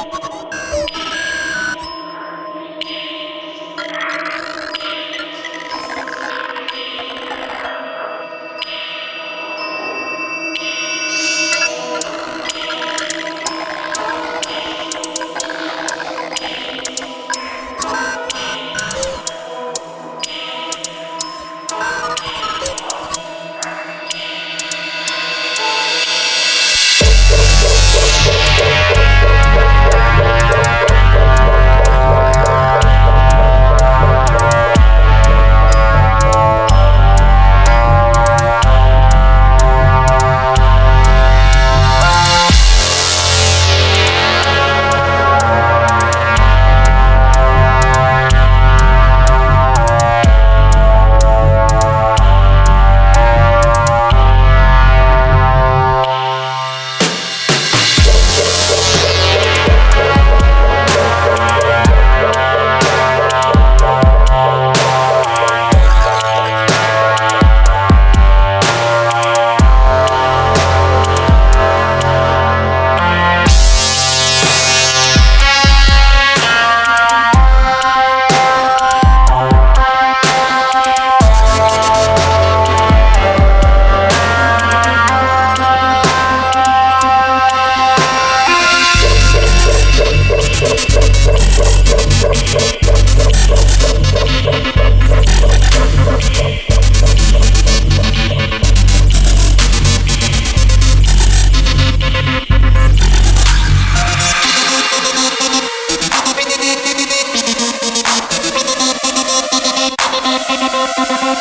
うん!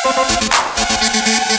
You.